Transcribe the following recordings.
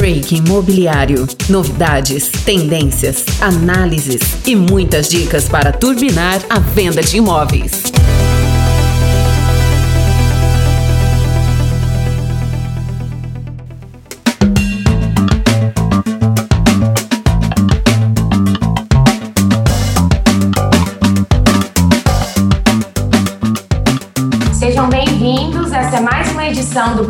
Break Imobiliário. Novidades, tendências, análises e muitas dicas para turbinar a venda de imóveis.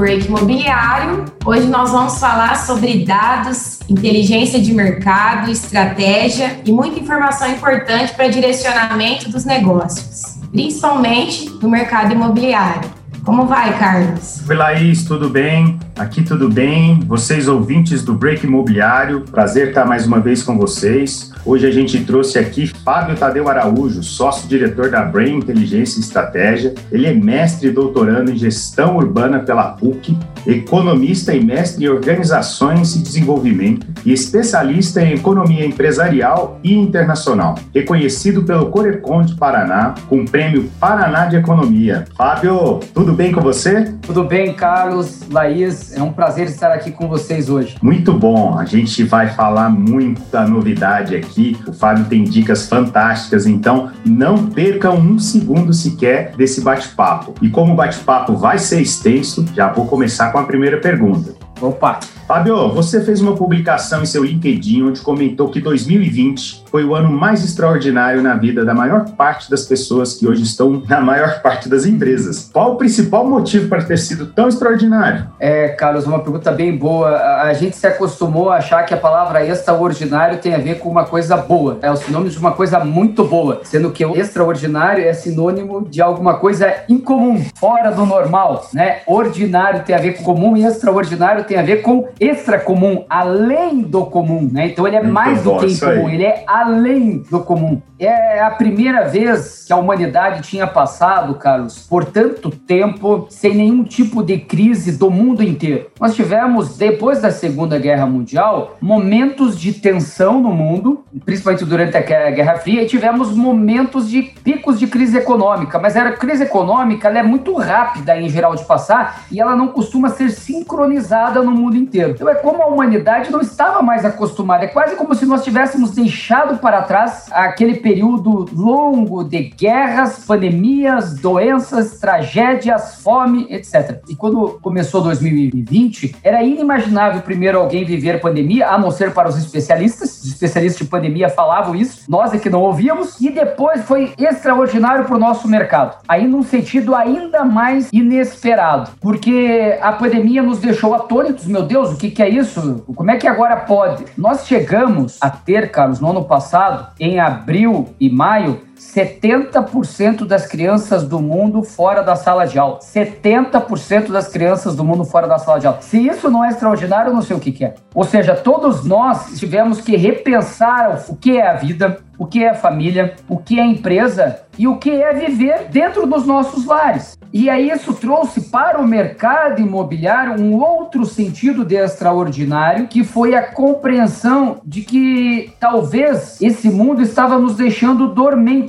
Break Imobiliário. Hoje nós vamos falar sobre dados, inteligência de mercado, estratégia e muita informação importante para direcionamento dos negócios, principalmente no mercado imobiliário. Como vai, Carlos? Oi, Laís, tudo bem? Aqui tudo bem? Vocês ouvintes do Break Imobiliário, prazer estar mais uma vez com vocês. Hoje a gente trouxe aqui Fábio Tadeu Araújo, sócio-diretor da Brain Inteligência e Estratégia. Ele é mestre e doutorando em gestão urbana pela PUC, economista e mestre em organizações e desenvolvimento e especialista em economia empresarial e internacional. Reconhecido pelo Corecon de Paraná com o prêmio Paraná de Economia. Fábio, tudo bem com você? Tudo bem, Carlos, Laís. É um prazer estar aqui com vocês hoje. Muito bom. A gente vai falar muita novidade aqui. O Fábio tem dicas fantásticas, então não percam um segundo sequer desse bate-papo. E como o bate-papo vai ser extenso, já vou começar com a primeira pergunta. Opa! Fábio, você fez uma publicação em seu LinkedIn onde comentou que 2020 foi o ano mais extraordinário na vida da maior parte das pessoas que hoje estão na maior parte das empresas. Qual o principal motivo para ter sido tão extraordinário? É, Carlos, uma pergunta bem boa. A gente se acostumou a achar que a palavra extraordinário tem a ver com uma coisa boa. É o sinônimo de uma coisa muito boa, sendo que o extraordinário é sinônimo de alguma coisa incomum, fora do normal, né? Ordinário tem a ver com comum e extraordinário tem a ver com extra comum, além do comum, né? Então ele é Muito mais do que incomum, ele é além do comum. É a primeira vez que a humanidade tinha passado, Carlos, por tanto tempo sem nenhum tipo de crise do mundo inteiro. Nós tivemos, depois da Segunda Guerra Mundial, momentos de tensão no mundo, principalmente durante a Guerra Fria, e tivemos momentos de picos de crise econômica. Mas a crise econômica ela é muito rápida em geral de passar e ela não costuma ser sincronizada no mundo inteiro. Então é como a humanidade não estava mais acostumada. É quase como se nós tivéssemos deixado para trás aquele período longo de guerras, pandemias, doenças, tragédias, fome, etc. E quando começou 2020, era inimaginável primeiro alguém viver pandemia, a não ser para os especialistas. Os especialistas de pandemia falavam isso, nós é que não ouvíamos. E depois foi extraordinário para o nosso mercado. Aí num sentido ainda mais inesperado, porque a pandemia nos deixou atônitos, meu Deus, o que, que é isso? Como é que agora pode? Nós chegamos a ter, Carlos, no ano passado, em abril e maio, 70% das crianças do mundo fora da sala de aula. 70% das crianças do mundo fora da sala de aula. Se isso não é extraordinário, eu não sei o que, que é. Ou seja, todos nós tivemos que repensar o que é a vida, o que é família, o que é empresa e o que é viver dentro dos nossos lares. E aí isso trouxe para o mercado imobiliário um outro sentido de extraordinário, que foi a compreensão de que talvez esse mundo estava nos deixando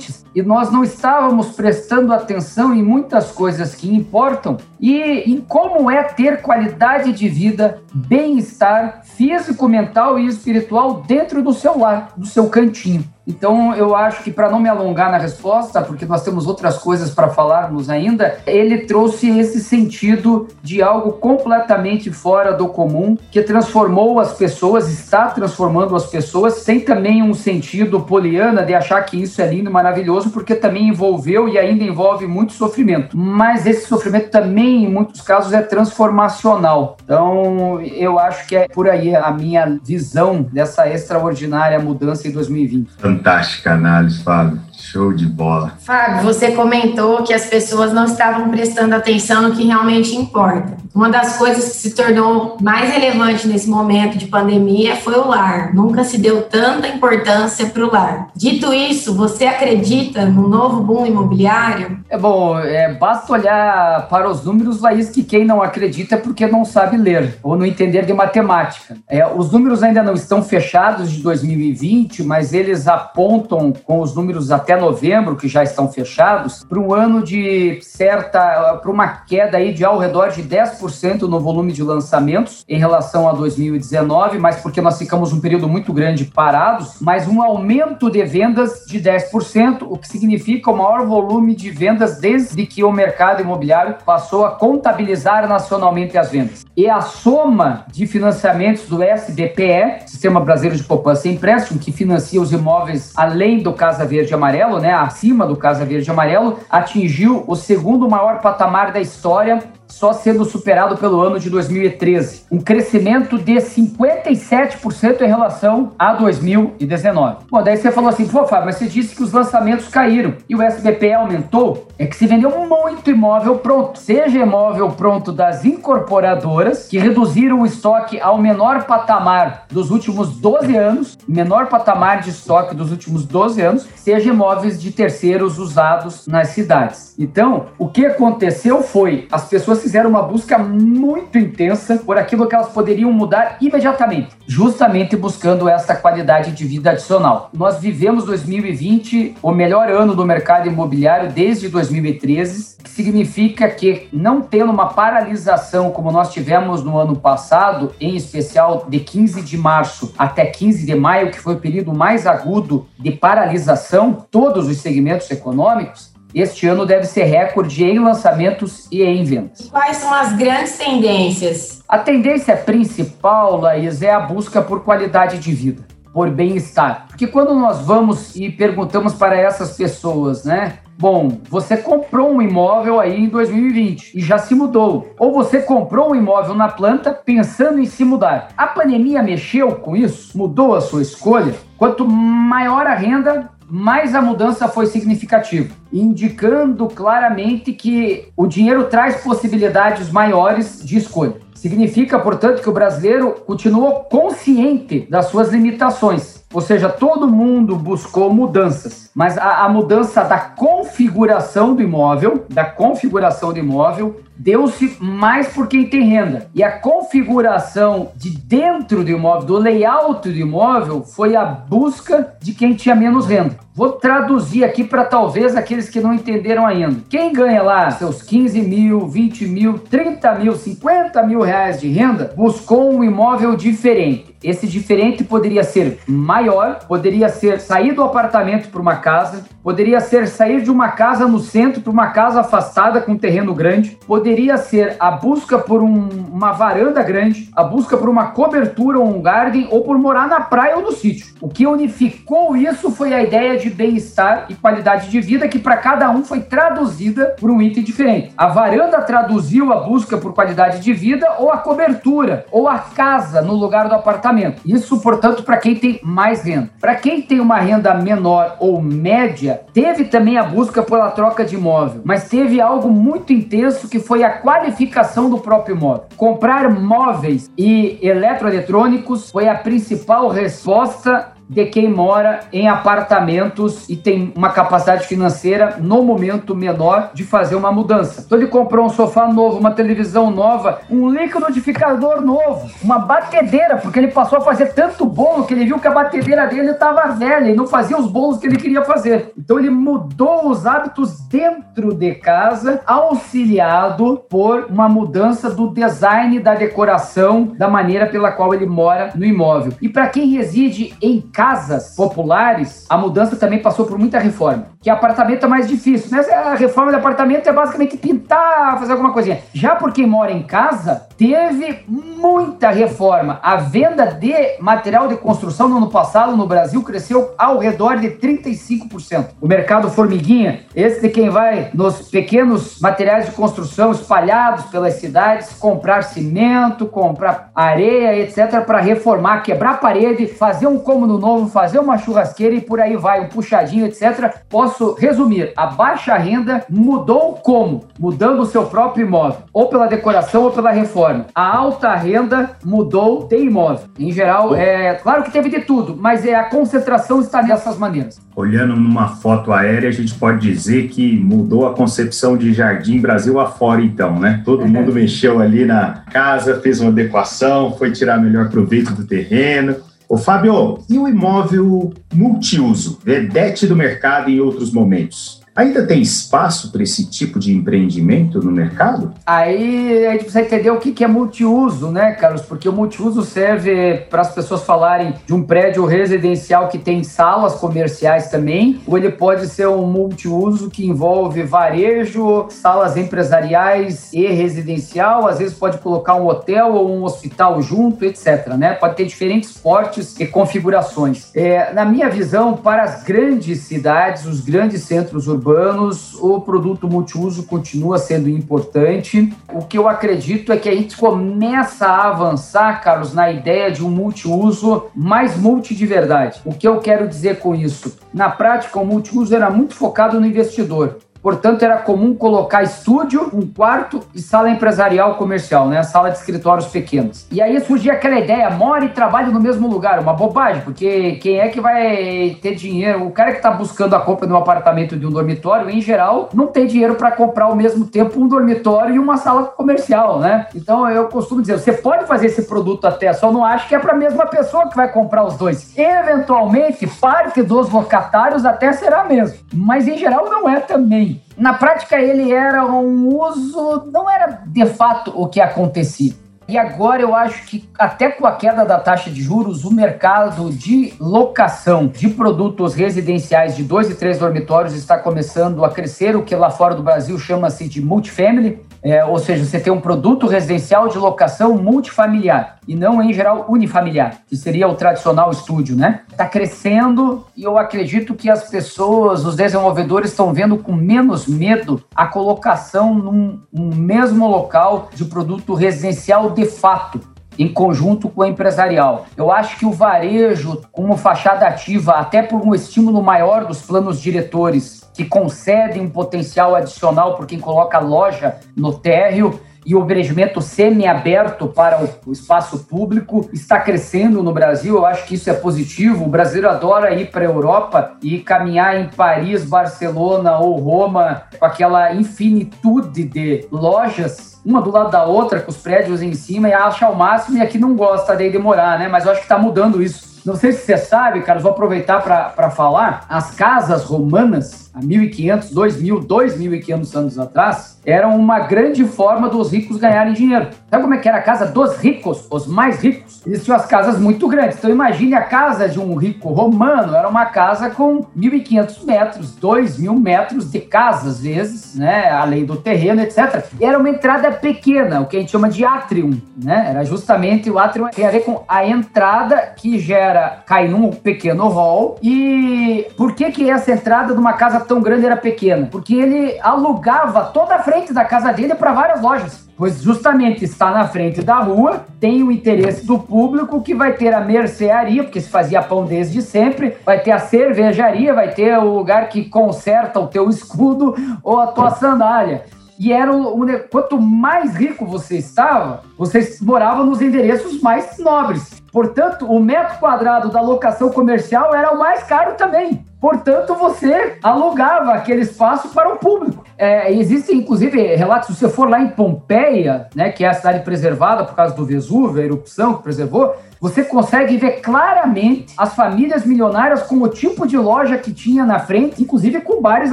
dormentes e nós não estávamos prestando atenção em muitas coisas que importam e em como é ter qualidade de vida, bem-estar físico, mental e espiritual dentro do seu lar, do seu cantinho. Então, eu acho que para não me alongar na resposta, porque nós temos outras coisas para falarmos ainda, ele trouxe esse sentido de algo completamente fora do comum, que transformou as pessoas, está transformando as pessoas, sem também um sentido poliana de achar que isso é lindo, maravilhoso, porque também envolveu e ainda envolve muito sofrimento. Mas esse sofrimento também, em muitos casos, é transformacional. Então, eu acho que é por aí a minha visão dessa extraordinária mudança em 2020. Fantástica análise, Fábio. Show de bola. Fábio, você comentou que as pessoas não estavam prestando atenção no que realmente importa. Uma das coisas que se tornou mais relevante nesse momento de pandemia foi o lar. Nunca se deu tanta importância para o lar. Dito isso, você acredita no novo boom imobiliário? É bom, é, basta olhar para os números, Laís, que quem não acredita é porque não sabe ler ou não entender de matemática. É, os números ainda não estão fechados de 2020, mas eles apontam com os números até até novembro, que já estão fechados, para um ano de certa, para uma queda aí de ao redor de 10% no volume de lançamentos em relação a 2019, mas porque nós ficamos um período muito grande parados, mas um aumento de vendas de 10%, o que significa o maior volume de vendas desde que o mercado imobiliário passou a contabilizar nacionalmente as vendas. E a soma de financiamentos do SBPE, Sistema Brasileiro de Poupança e Empréstimo, que financia os imóveis além do Casa Verde e Amarelo, né, acima do Casa Verde e Amarelo, atingiu o segundo maior patamar da história só sendo superado pelo ano de 2013, um crescimento de 57% em relação a 2019. Bom, daí você falou assim, pô, Fábio, mas você disse que os lançamentos caíram e o SBP aumentou? É que se vendeu muito imóvel pronto, seja imóvel pronto das incorporadoras, que reduziram o estoque ao menor patamar dos últimos 12 anos, menor patamar de estoque dos últimos 12 anos, seja imóveis de terceiros usados nas cidades. Então, o que aconteceu foi as pessoas fizeram uma busca muito intensa por aquilo que elas poderiam mudar imediatamente, justamente buscando essa qualidade de vida adicional. Nós vivemos 2020, o melhor ano do mercado imobiliário desde 2013, que significa que não tendo uma paralisação como nós tivemos no ano passado, em especial de 15 de março até 15 de maio, que foi o período mais agudo de paralisação, todos os segmentos econômicos, este ano deve ser recorde em lançamentos e em vendas. Quais são as grandes tendências? A tendência principal, Laís, é a busca por qualidade de vida, por bem-estar. Porque quando nós vamos e perguntamos para essas pessoas, né? Bom, você comprou um imóvel aí em 2020 e já se mudou. Ou você comprou um imóvel na planta pensando em se mudar. A pandemia mexeu com isso? Mudou a sua escolha? Quanto maior a renda, mais a mudança foi significativa, indicando claramente que o dinheiro traz possibilidades maiores de escolha. Significa, portanto, que o brasileiro continuou consciente das suas limitações, ou seja, todo mundo buscou mudanças, mas a, a mudança da configuração do imóvel, da configuração do imóvel, deu-se mais por quem tem renda. E a configuração de dentro do imóvel, do layout do imóvel, foi a busca de quem tinha menos renda. Vou traduzir aqui para talvez aqueles que não entenderam ainda. Quem ganha lá seus 15 mil, 20 mil, 30 mil, 50 mil reais de renda, buscou um imóvel diferente. Esse diferente poderia ser maior, poderia ser sair do apartamento para uma casa, poderia ser sair de uma casa no centro para uma casa afastada com terreno grande, poderia ser a busca por um, uma varanda grande, a busca por uma cobertura ou um garden, ou por morar na praia ou no sítio. O que unificou isso foi a ideia de bem-estar e qualidade de vida que para cada um foi traduzida por um item diferente. A varanda traduziu a busca por qualidade de vida ou a cobertura ou a casa no lugar do apartamento isso, portanto, para quem tem mais renda. Para quem tem uma renda menor ou média, teve também a busca pela troca de imóvel, mas teve algo muito intenso que foi a qualificação do próprio imóvel. Comprar móveis e eletroeletrônicos foi a principal resposta de quem mora em apartamentos e tem uma capacidade financeira no momento menor de fazer uma mudança. Então ele comprou um sofá novo, uma televisão nova, um liquidificador novo, uma batedeira, porque ele passou a fazer tanto bolo que ele viu que a batedeira dele estava velha e não fazia os bolos que ele queria fazer. Então ele mudou os hábitos dentro de casa, auxiliado por uma mudança do design da decoração, da maneira pela qual ele mora no imóvel. E para quem reside em casa, casas populares, a mudança também passou por muita reforma. Que apartamento é mais difícil, né? A reforma de apartamento é basicamente pintar, fazer alguma coisinha. Já por quem mora em casa, teve muita reforma. A venda de material de construção no ano passado no Brasil cresceu ao redor de 35%. O mercado formiguinha, esse de quem vai nos pequenos materiais de construção espalhados pelas cidades, comprar cimento, comprar areia, etc, para reformar, quebrar parede, fazer um cômodo novo, fazer uma churrasqueira e por aí vai, um puxadinho, etc. Posso resumir, a baixa renda mudou como? Mudando o seu próprio imóvel, ou pela decoração ou pela reforma. A alta renda mudou de imóvel. Em geral, é claro que teve de tudo, mas é a concentração está nessas maneiras. Olhando numa foto aérea, a gente pode dizer que mudou a concepção de jardim Brasil afora, então, né? Todo mundo mexeu ali na casa, fez uma adequação, foi tirar melhor proveito do terreno Ô Fábio, e o imóvel multiuso, vedete do mercado em outros momentos? Ainda tem espaço para esse tipo de empreendimento no mercado? Aí a gente precisa entender o que é multiuso, né, Carlos? Porque o multiuso serve para as pessoas falarem de um prédio residencial que tem salas comerciais também, ou ele pode ser um multiuso que envolve varejo, salas empresariais e residencial, às vezes pode colocar um hotel ou um hospital junto, etc. Né? Pode ter diferentes portes e configurações. É, na minha visão, para as grandes cidades, os grandes centros urbanos, urbanos, o produto multiuso continua sendo importante. O que eu acredito é que a gente começa a avançar, Carlos, na ideia de um multiuso mais multi de verdade. O que eu quero dizer com isso? Na prática, o multiuso era muito focado no investidor. Portanto, era comum colocar estúdio, um quarto e sala empresarial comercial, né? Sala de escritórios pequenos. E aí surgia aquela ideia, mora e trabalha no mesmo lugar. Uma bobagem, porque quem é que vai ter dinheiro? O cara que está buscando a compra de um apartamento de um dormitório, em geral, não tem dinheiro para comprar ao mesmo tempo um dormitório e uma sala comercial, né? Então, eu costumo dizer, você pode fazer esse produto até, só não acho que é para a mesma pessoa que vai comprar os dois. Eventualmente, parte dos locatários até será mesmo, mas em geral não é também. Na prática, ele era um uso, não era de fato o que acontecia. E agora eu acho que, até com a queda da taxa de juros, o mercado de locação de produtos residenciais de dois e três dormitórios está começando a crescer, o que lá fora do Brasil chama-se de multifamily. É, ou seja, você tem um produto residencial de locação multifamiliar e não, em geral, unifamiliar, que seria o tradicional estúdio, né? Está crescendo e eu acredito que as pessoas, os desenvolvedores, estão vendo com menos medo a colocação num, num mesmo local de produto residencial de fato em conjunto com o empresarial. Eu acho que o varejo, como fachada ativa, até por um estímulo maior dos planos diretores que concedem um potencial adicional por quem coloca loja no térreo e o empreendimento semi-aberto para o espaço público está crescendo no Brasil. Eu acho que isso é positivo. O brasileiro adora ir para a Europa e caminhar em Paris, Barcelona ou Roma com aquela infinitude de lojas uma do lado da outra, com os prédios em cima, e acha ao máximo, e aqui não gosta de demorar, né? Mas eu acho que está mudando isso. Não sei se você sabe, Carlos, vou aproveitar para falar. As casas romanas, há 1.500, 2.000, 2.500 anos atrás, eram uma grande forma dos ricos ganharem dinheiro. Sabe como é que era a casa dos ricos, os mais ricos? Tinham as casas muito grandes. Então imagine a casa de um rico romano, era uma casa com 1.500 metros, 2.000 metros de casa, às vezes, né? Além do terreno, etc. E era uma entrada pequena, o que a gente chama de atrium, né? Era justamente o atrium tem a ver com a entrada que gera, cai num pequeno hall. E por que que essa entrada de uma casa tão grande era pequena? Porque ele alugava toda a frente da casa dele para várias lojas. Pois justamente está na frente da rua, tem o interesse do público que vai ter a mercearia, porque se fazia pão desde sempre, vai ter a cervejaria, vai ter o lugar que conserta o teu escudo ou a tua sandália. E era o, o, quanto mais rico você estava, você morava nos endereços mais nobres. Portanto, o metro quadrado da locação comercial era o mais caro também. Portanto, você alugava aquele espaço para o público. É, inclusive, relatos, se você for lá em Pompeia, né, que é a cidade preservada por causa do Vesúvio, a erupção que preservou, você consegue ver claramente as famílias milionárias com o tipo de loja que tinha na frente, inclusive com bares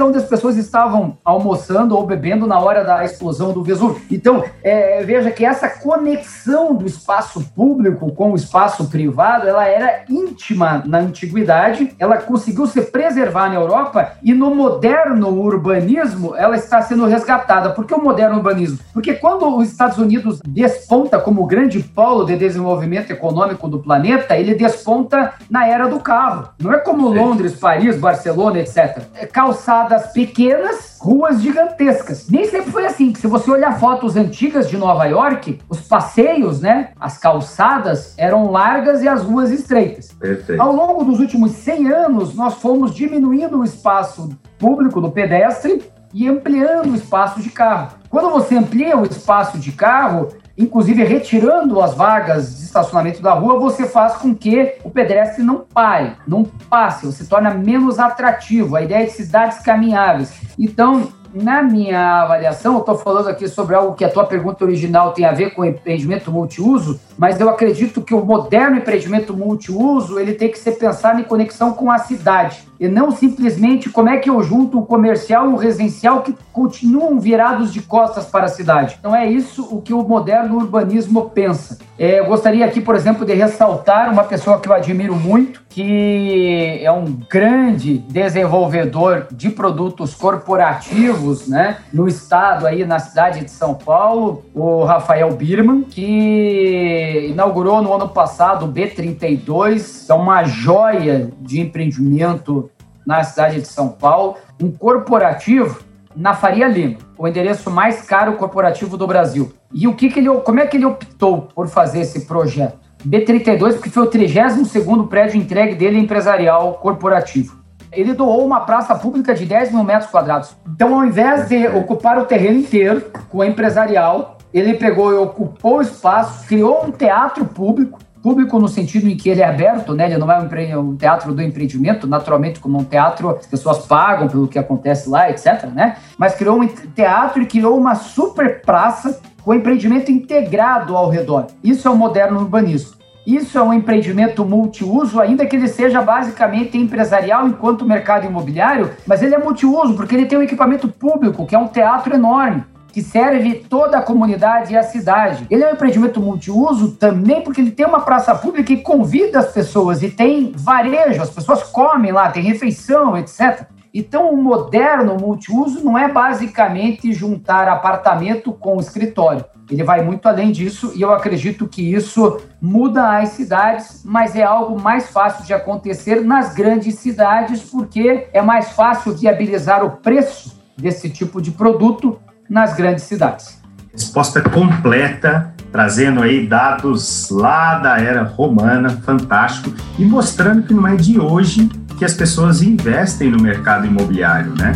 onde as pessoas estavam almoçando ou bebendo na hora da explosão do Vesúvio. Então, é, veja que essa conexão do espaço público com o espaço privado, ela era íntima na antiguidade, ela conseguiu se preservar na Europa e no moderno urbanismo ela está sendo resgatada. Por que o moderno urbanismo? Porque quando os Estados Unidos desponta como grande polo de desenvolvimento econômico do planeta, ele desponta na era do carro. Não é como Londres, Paris, Barcelona, etc. É calçadas pequenas, ruas gigantescas. Nem sempre foi assim. Se você olhar fotos antigas de Nova York, os passeios, né, as calçadas eram largas e as ruas estreitas. Perfeito. Ao longo dos últimos 100 anos, nós fomos diminuindo o espaço público do pedestre e ampliando o espaço de carro. Quando você amplia o espaço de carro, inclusive retirando as vagas de estacionamento da rua, você faz com que o pedestre não pare, não passe, você torna menos atrativo. A ideia é de cidades caminháveis. Então, na minha avaliação, eu estou falando aqui sobre algo que a tua pergunta original tem a ver com empreendimento multiuso. mas eu acredito que o moderno empreendimento multiuso ele tem que ser pensado em conexão com a cidade e não simplesmente como é que eu junto o comercial e o residencial que continuam virados de costas para a cidade. Não é isso o que o moderno urbanismo pensa. É, eu gostaria aqui, por exemplo, de ressaltar uma pessoa que eu admiro muito, que é um grande desenvolvedor de produtos corporativos, né, no estado aí na cidade de São Paulo, o Rafael Birman, que inaugurou no ano passado o B32, é uma joia de empreendimento na cidade de São Paulo, um corporativo na Faria Lima, o endereço mais caro corporativo do Brasil. E o que, que ele, como é que ele optou por fazer esse projeto? B32, porque foi o 32º prédio entregue dele empresarial corporativo. Ele doou uma praça pública de 10 mil metros quadrados. Então, ao invés de ocupar o terreno inteiro com a empresarial, ele pegou e ocupou o espaço, criou um teatro público, público no sentido em que ele é aberto, né? Ele não é um, teatro do empreendimento, naturalmente, como um teatro, as pessoas pagam pelo que acontece lá, etc, né? Mas criou um teatro e criou uma super praça com empreendimento integrado ao redor. Isso é o moderno urbanismo. Isso é um empreendimento multiuso, ainda que ele seja basicamente empresarial enquanto mercado imobiliário, mas ele é multiuso porque ele tem um equipamento público, que é um teatro enorme que serve toda a comunidade e a cidade. Ele é um empreendimento multiuso também porque ele tem uma praça pública que convida as pessoas e tem varejo, as pessoas comem lá, tem refeição, etc. Então, o moderno multiuso não é basicamente juntar apartamento com escritório. Ele vai muito além disso e eu acredito que isso muda as cidades, mas é algo mais fácil de acontecer nas grandes cidades porque é mais fácil viabilizar o preço desse tipo de produto nas grandes cidades. Resposta completa, trazendo aí dados lá da era romana, fantástico, e mostrando que não é de hoje que as pessoas investem no mercado imobiliário, né?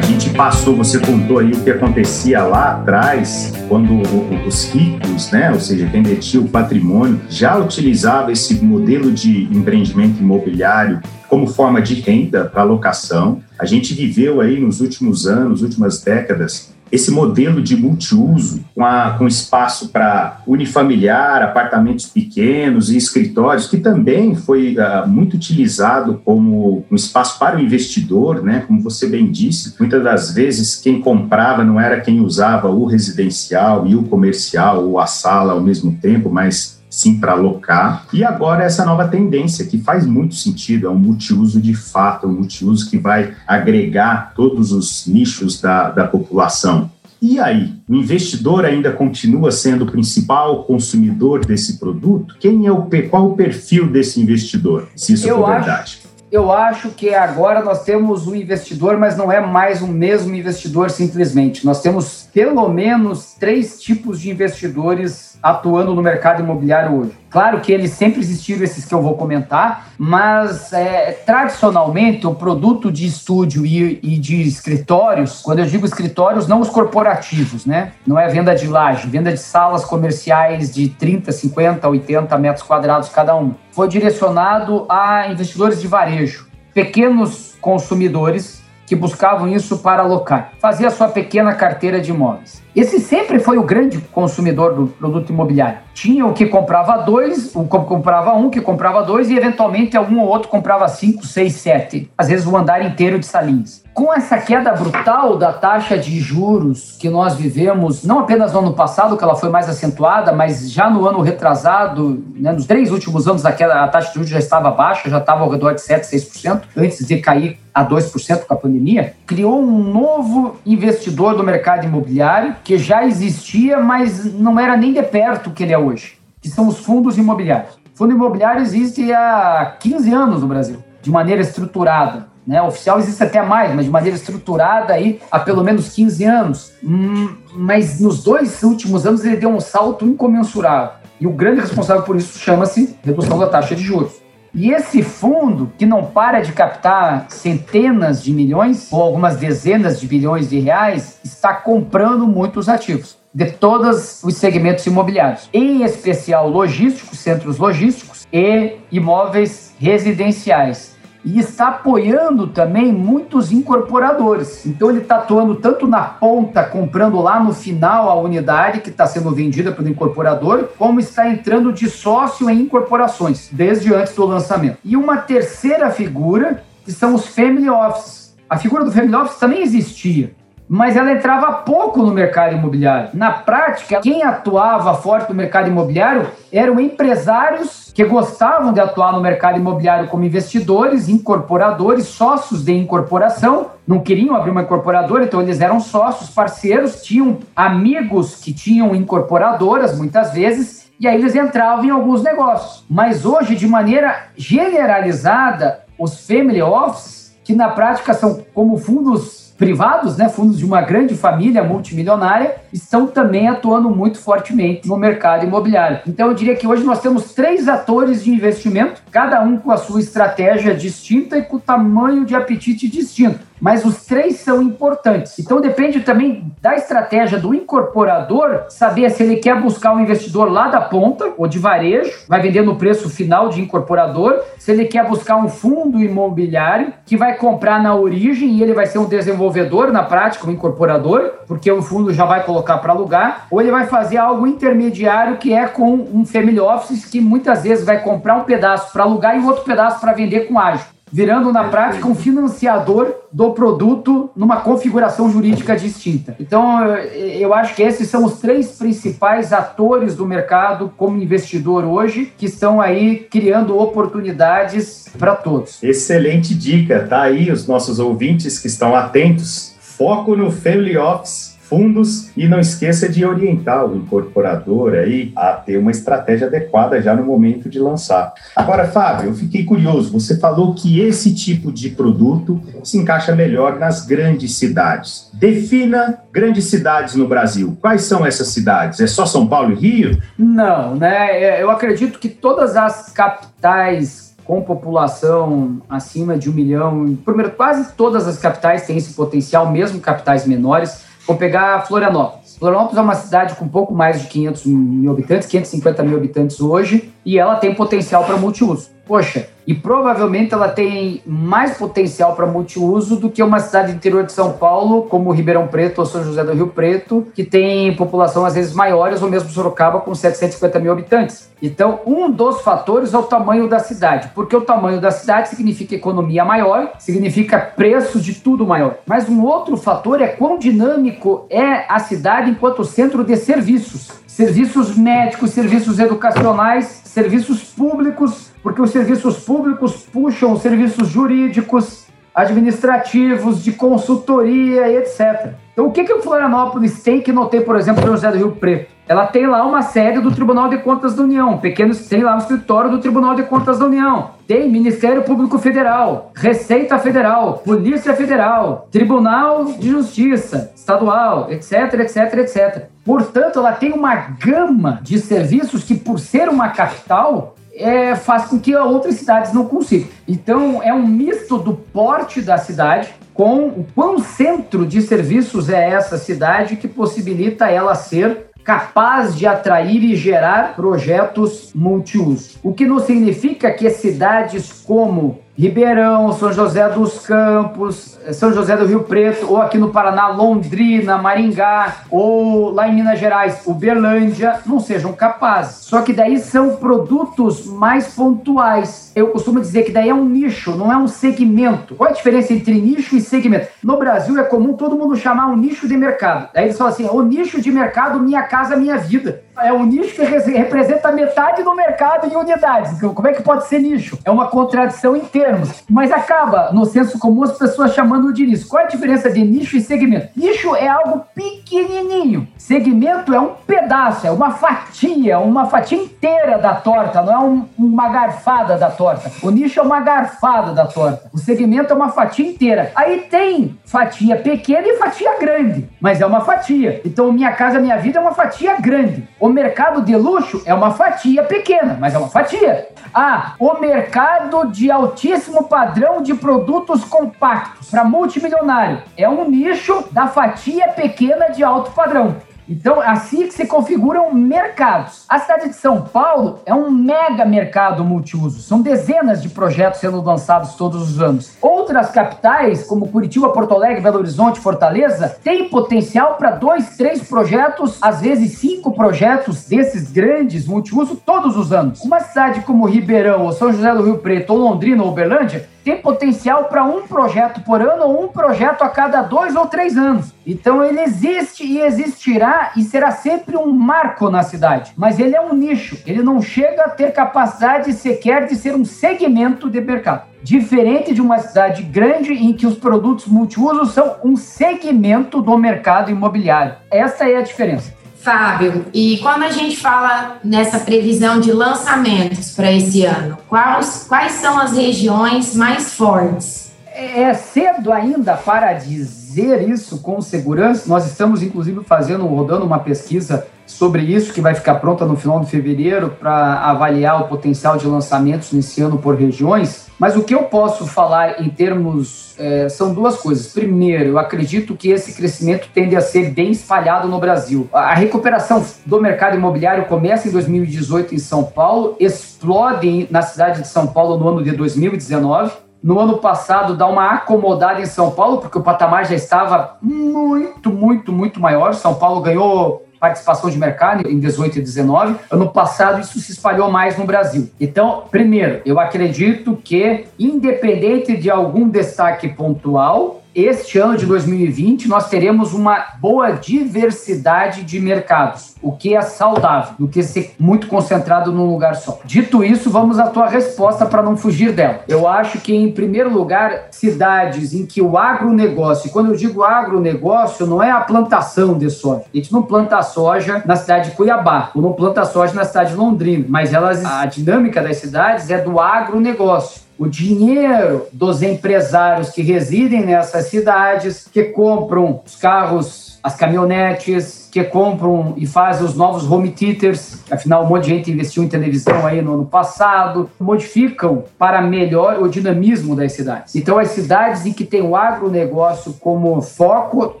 Passou, você contou aí o que acontecia lá atrás, quando os ricos, né, ou seja, quem detinha o patrimônio, já utilizava esse modelo de empreendimento imobiliário como forma de renda para locação. A gente viveu aí nos últimos anos, últimas décadas, esse modelo de multiuso, com, a, com espaço para unifamiliar, apartamentos pequenos e escritórios, que também foi uh, muito utilizado como um espaço para o investidor, né? como você bem disse, muitas das vezes quem comprava não era quem usava o residencial e o comercial ou a sala ao mesmo tempo, mas sim para alocar. E agora essa nova tendência que faz muito sentido, é um multiuso de fato, um multiuso que vai agregar todos os nichos da, da população. E aí, o investidor ainda continua sendo o principal consumidor desse produto? Quem é o qual o perfil desse investidor? Se isso Eu for verdade. Acho eu acho que agora nós temos um investidor, mas não é mais o mesmo investidor simplesmente. Nós temos pelo menos três tipos de investidores atuando no mercado imobiliário hoje. Claro que eles sempre existiram, esses que eu vou comentar, mas é, tradicionalmente o produto de estúdio e, e, de escritórios, quando eu digo escritórios, não os corporativos, né? Não é venda de laje, venda de salas comerciais de 30, 50, 80 metros quadrados cada um. Foi direcionado a investidores de varejo, pequenos consumidores que buscavam isso para alocar. Fazia sua pequena carteira de imóveis. Esse sempre foi o grande consumidor do produto imobiliário. Tinha o que comprava dois, o que comprava um, que comprava dois, e eventualmente algum ou outro comprava cinco, seis, sete. Às vezes o andar inteiro de salinhas. Com essa queda brutal da taxa de juros que nós vivemos, não apenas no ano passado, que ela foi mais acentuada, mas já no ano retrasado, né, nos três últimos anos a, queda, a taxa de juros já estava baixa, já estava ao redor de 7, 6%, antes de cair a 2% com a pandemia, criou um novo investidor do mercado imobiliário que já existia, mas não era nem de perto o que ele é hoje, que são os fundos imobiliários. O fundo imobiliário existe há 15 anos no Brasil, de maneira estruturada. Né? Oficial existe até mais, mas de maneira estruturada aí há pelo menos 15 anos. Hum, mas nos dois últimos anos ele deu um salto incomensurável. E o grande responsável por isso chama-se redução da taxa de juros. E esse fundo, que não para de captar centenas de milhões ou algumas dezenas de bilhões de reais, está comprando muitos ativos de todos os segmentos imobiliários, em especial logísticos, centros logísticos e imóveis residenciais e está apoiando também muitos incorporadores. Então ele está atuando tanto na ponta, comprando lá no final a unidade que está sendo vendida pelo incorporador, como está entrando de sócio em incorporações, desde antes do lançamento. E uma terceira figura, que são os family offices. A figura do family office também existia, mas ela entrava pouco no mercado imobiliário. Na prática, quem atuava forte no mercado imobiliário eram empresários que gostavam de atuar no mercado imobiliário como investidores, incorporadores, sócios de incorporação, não queriam abrir uma incorporadora, então eles eram sócios, parceiros, tinham amigos que tinham incorporadoras muitas vezes, e aí eles entravam em alguns negócios. Mas hoje, de maneira generalizada, os family office, que na prática são como fundos privados, né, fundos de uma grande família multimilionária, estão também atuando muito fortemente no mercado imobiliário. Então eu diria que hoje nós temos três atores de investimento, cada um com a sua estratégia distinta e com o tamanho de apetite distinto mas os três são importantes. Então depende também da estratégia do incorporador saber se ele quer buscar um investidor lá da ponta ou de varejo, vai vender no preço final de incorporador, se ele quer buscar um fundo imobiliário que vai comprar na origem e ele vai ser um desenvolvedor na prática, um incorporador, porque o fundo já vai colocar para alugar, ou ele vai fazer algo intermediário que é com um family office que muitas vezes vai comprar um pedaço para alugar e outro pedaço para vender com ágio virando na prática um financiador do produto numa configuração jurídica distinta. Então, eu acho que esses são os três principais atores do mercado como investidor hoje que estão aí criando oportunidades para todos. Excelente dica, tá aí os nossos ouvintes que estão atentos. Foco no Family Office fundos e não esqueça de orientar o incorporador aí a ter uma estratégia adequada já no momento de lançar. Agora, Fábio, eu fiquei curioso, você falou que esse tipo de produto se encaixa melhor nas grandes cidades. Defina grandes cidades no Brasil. Quais são essas cidades? É só São Paulo e Rio? Não, né? É, eu acredito que todas as capitais com população acima de um milhão, primeiro, quase todas as capitais têm esse potencial, mesmo capitais menores. Vou pegar Florianópolis. Florianópolis é uma cidade com pouco mais de 500 mil habitantes, 550 mil habitantes hoje, e ela tem potencial para multiuso. Poxa, e provavelmente ela tem mais potencial para multiuso do que uma cidade interior de São Paulo, como Ribeirão Preto ou São José do Rio Preto, que tem população às vezes maiores, ou mesmo Sorocaba com 750 mil habitantes. Então, um dos fatores é o tamanho da cidade, porque o tamanho da cidade significa economia maior, significa preço de tudo maior. Mas um outro fator é quão dinâmico é a cidade enquanto centro de serviços. Serviços médicos, serviços educacionais, serviços públicos, porque os serviços públicos puxam os serviços jurídicos, administrativos, de consultoria e etc. Então, o que, que o Florianópolis tem que não tem, por exemplo, no José do Rio Preto? Ela tem lá uma sede do Tribunal de Contas da União, pequenos tem lá um escritório do Tribunal de Contas da União, tem Ministério Público Federal, Receita Federal, Polícia Federal, Tribunal de Justiça Estadual, etc, etc, etc. Portanto, ela tem uma gama de serviços que, por ser uma capital, é, faz com que outras cidades não consigam. Então, é um misto do porte da cidade com o quão centro de serviços é essa cidade que possibilita ela ser capaz de atrair e gerar projetos multiuso. O que não significa que cidades como Ribeirão, São José dos Campos, São José do Rio Preto, ou aqui no Paraná, Londrina, Maringá, ou lá em Minas Gerais, Uberlândia, não sejam capazes. Só que daí são produtos mais pontuais. Eu costumo dizer que daí é um nicho, não é um segmento. Qual é a diferença entre nicho e segmento? No Brasil é comum todo mundo chamar um nicho de mercado. Daí eles falam assim: o nicho de mercado, minha casa, minha vida. É um nicho que representa metade do mercado em unidades. Como é que pode ser nicho? É uma contradição inteira termos, mas acaba no senso comum as pessoas chamando de nicho. Qual é a diferença de nicho e segmento? Nicho é algo pequenininho, segmento é um pedaço, é uma fatia, uma fatia inteira da torta, não é um, uma garfada da torta. O nicho é uma garfada da torta, o segmento é uma fatia inteira. Aí tem fatia pequena e fatia grande, mas é uma fatia. Então, Minha Casa Minha Vida é uma fatia grande. O mercado de luxo é uma fatia pequena, mas é uma fatia. Ah, o mercado de altíssimo padrão de produtos compactos para multimilionário é um nicho da fatia pequena de alto padrão. Então, assim que se configuram mercados. A cidade de São Paulo é um mega mercado multiuso. São dezenas de projetos sendo lançados todos os anos. Outras capitais, como Curitiba, Porto Alegre, Belo Horizonte, Fortaleza, têm potencial para dois, três projetos, às vezes cinco projetos desses grandes multiuso todos os anos. Uma cidade como Ribeirão, ou São José do Rio Preto, ou Londrina, ou Uberlândia, tem potencial para um projeto por ano ou um projeto a cada dois ou três anos. Então ele existe e existirá e será sempre um marco na cidade. Mas ele é um nicho, ele não chega a ter capacidade sequer de ser um segmento de mercado. Diferente de uma cidade grande em que os produtos multiusos são um segmento do mercado imobiliário. Essa é a diferença. Fábio, e quando a gente fala nessa previsão de lançamentos para esse ano, quais, quais são as regiões mais fortes? É, é cedo ainda para dizer isso com segurança. Nós estamos, inclusive, fazendo, rodando uma pesquisa sobre isso, que vai ficar pronta no final de fevereiro, para avaliar o potencial de lançamentos nesse ano por regiões. Mas o que eu posso falar em termos é, são duas coisas. Primeiro, eu acredito que esse crescimento tende a ser bem espalhado no Brasil. A recuperação do mercado imobiliário começa em 2018 em São Paulo, explode na cidade de São Paulo no ano de 2019. No ano passado, dá uma acomodada em São Paulo, porque o patamar já estava muito, muito, muito maior. São Paulo ganhou participação de mercado em 18 e 19. Ano passado, isso se espalhou mais no Brasil. Então, primeiro, eu acredito que, independente de algum destaque pontual, este ano de 2020 nós teremos uma boa diversidade de mercados, o que é saudável, do que ser muito concentrado num lugar só. Dito isso, vamos à tua resposta para não fugir dela. Eu acho que, em primeiro lugar, cidades em que o agronegócio, e quando eu digo agronegócio, não é a plantação de soja. A gente não planta soja na cidade de Cuiabá, ou não planta soja na cidade de Londrina, mas elas, a dinâmica das cidades é do agronegócio o dinheiro dos empresários que residem nessas cidades, que compram os carros, as caminhonetes, que compram e fazem os novos home theaters, afinal um monte de gente investiu em televisão aí no ano passado, modificam para melhor o dinamismo das cidades. Então as cidades em que tem o agronegócio como foco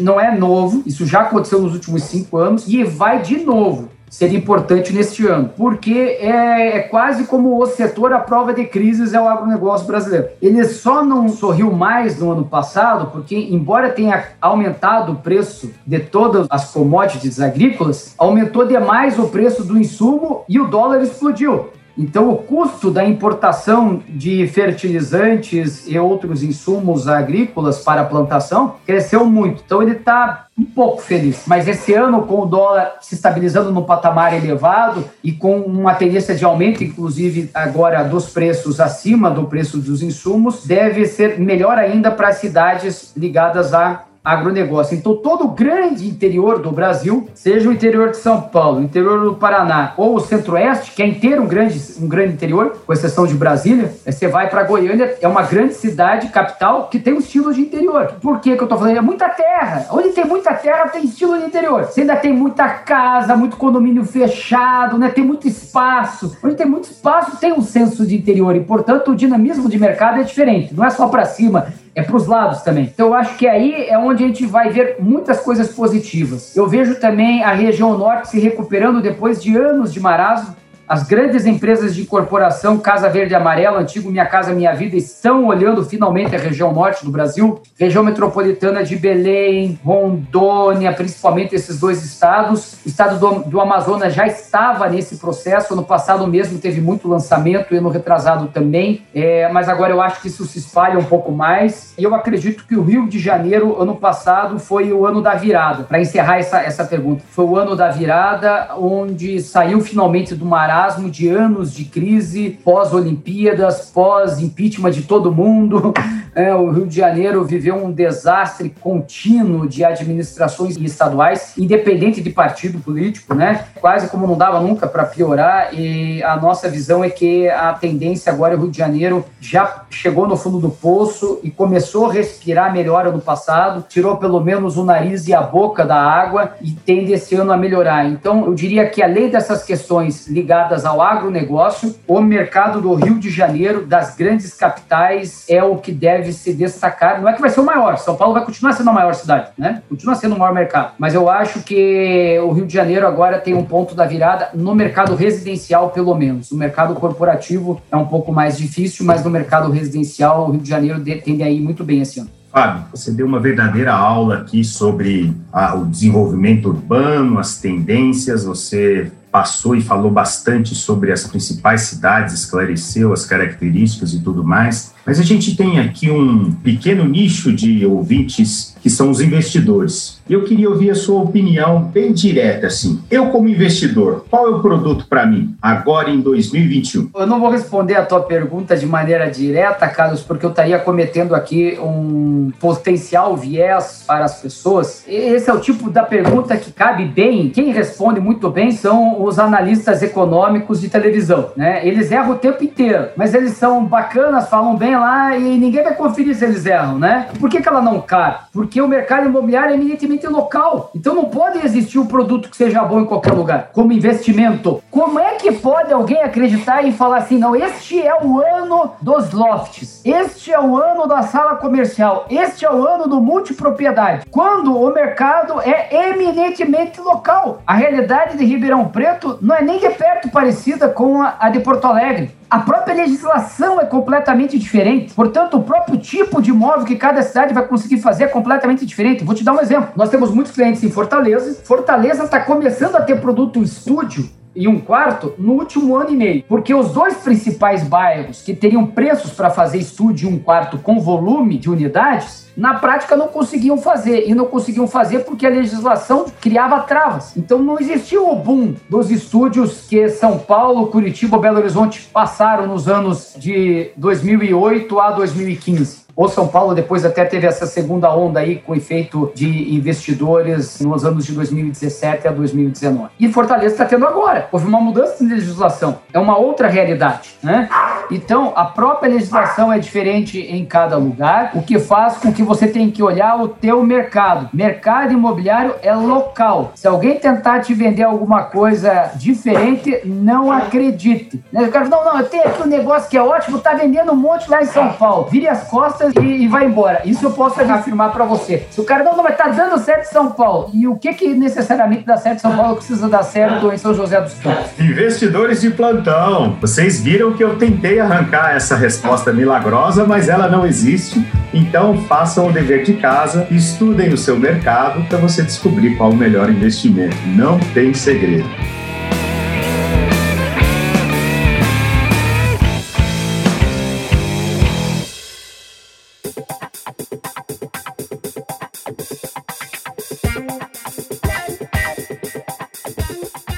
não é novo, isso já aconteceu nos últimos cinco anos e vai de novo seria importante neste ano, porque é, é, quase como o setor à prova de crises é o agronegócio brasileiro. Ele só não sorriu mais no ano passado, porque, embora tenha aumentado o preço de todas as commodities agrícolas, aumentou demais o preço do insumo e o dólar explodiu. Então, o custo da importação de fertilizantes e outros insumos agrícolas para a plantação cresceu muito. Então, ele está um pouco feliz. Mas esse ano, com o dólar se estabilizando no patamar elevado e com uma tendência de aumento, inclusive agora dos preços acima do preço dos insumos, deve ser melhor ainda para as cidades ligadas à agronegócio. Então, todo o grande interior do Brasil, seja o interior de São Paulo, o interior do Paraná ou o centro-oeste, que é inteiro um grande, um grande interior, com exceção de Brasília, você vai para Goiânia, é uma grande cidade, capital, que tem um estilo de interior. Por que, que eu estou falando? É muita terra. Onde tem muita terra, tem estilo de interior. Você ainda tem muita casa, muito condomínio fechado, né? tem muito espaço. Onde tem muito espaço, tem um senso de interior. E, portanto, o dinamismo de mercado é diferente. Não é só para cima, é para os lados também. Então eu acho que aí é onde a gente vai ver muitas coisas positivas. Eu vejo também a região norte se recuperando depois de anos de marasmo. As grandes empresas de incorporação, Casa Verde e Amarela, antigo Minha Casa Minha Vida, estão olhando finalmente a região norte do Brasil, região metropolitana de Belém, Rondônia, principalmente esses dois estados. O estado do, do Amazonas já estava nesse processo, ano passado mesmo teve muito lançamento, ano retrasado também, é, mas agora eu acho que isso se espalha um pouco mais. E eu acredito que o Rio de Janeiro, ano passado, foi o ano da virada. Para encerrar essa, essa pergunta, foi o ano da virada, onde saiu finalmente do marasmo marasmo de anos de crise, pós-Olimpíadas, pós-impeachment de todo mundo, É, o Rio de Janeiro viveu um desastre contínuo de administrações estaduais, independente de partido político, né? Quase como não dava nunca para piorar. E a nossa visão é que a tendência agora é o Rio de Janeiro já chegou no fundo do poço e começou a respirar melhor ano passado, tirou pelo menos o nariz e a boca da água e tende esse ano a melhorar. Então, eu diria que além dessas questões ligadas ao agronegócio, o mercado do Rio de Janeiro, das grandes capitais, é o que deve se destacar. Não é que vai ser o maior, São Paulo vai continuar sendo a maior cidade, né? Continua sendo o maior mercado. Mas eu acho que o Rio de Janeiro agora tem um ponto da virada no mercado residencial, pelo menos. O mercado corporativo é um pouco mais difícil, mas no mercado residencial, o Rio de Janeiro tende a ir muito bem esse ano. Fábio, você deu uma verdadeira aula aqui sobre a, o desenvolvimento urbano, as tendências, você passou e falou bastante sobre as principais cidades, esclareceu as características e tudo mais. Mas a gente tem aqui um pequeno nicho de ouvintes que são os investidores. Eu queria ouvir a sua opinião bem direta, assim. Eu, como investidor, qual é o produto para mim agora em 2021? Eu não vou responder a tua pergunta de maneira direta, Carlos, porque eu estaria cometendo aqui um potencial viés para as pessoas. Esse é o tipo da pergunta que cabe bem. Quem responde muito bem são os analistas econômicos de televisão, né? Eles erram o tempo inteiro, mas eles são bacanas, falam bem lá e ninguém vai conferir se eles erram, né? Por que, que ela não cai? Porque o mercado imobiliário é eminentemente local. Então não pode existir um produto que seja bom em qualquer lugar, como investimento. Como é que pode alguém acreditar e falar assim, não, este é o ano dos lofts, este é o ano da sala comercial, este é o ano do multipropriedade, quando o mercado é eminentemente local. A realidade de Ribeirão Preto não é nem de perto parecida com a de Porto Alegre. A própria legislação é completamente diferente. Portanto, o próprio tipo de imóvel que cada cidade vai conseguir fazer é completamente diferente. Vou te dar um exemplo. Nós temos muitos clientes em Fortaleza. Fortaleza está começando a ter produto estúdio e um quarto no último ano e meio. Porque os dois principais bairros que teriam preços para fazer estúdio um quarto com volume de unidades na prática não conseguiam fazer. E não conseguiam fazer porque a legislação criava travas. Então não existiu o boom dos estúdios que São Paulo, Curitiba, Belo Horizonte passaram nos anos de 2008 a 2015. O São Paulo depois até teve essa segunda onda aí com efeito de investidores nos anos de 2017 a 2019. E Fortaleza está tendo agora. Houve uma mudança de legislação. É uma outra realidade, né? Então, a própria legislação é diferente em cada lugar, o que faz com que você tenha que olhar o teu mercado. Mercado imobiliário é local. Se alguém tentar te vender alguma coisa diferente, não acredite. Né? O cara não, não, eu tenho aqui um negócio que é ótimo, tá vendendo um monte lá em São Paulo. Vire as costas e, e vai embora. Isso eu posso afirmar para você. Se o cara não, não, mas tá dando certo em São Paulo. E o que que necessariamente dá certo em São Paulo precisa dar certo em São José dos Campos? Investidores de plantão. Vocês viram que eu tentei arrancar essa resposta milagrosa, mas ela não existe. Então façam o dever de casa, estudem o seu mercado para você descobrir qual o melhor investimento. Não tem segredo.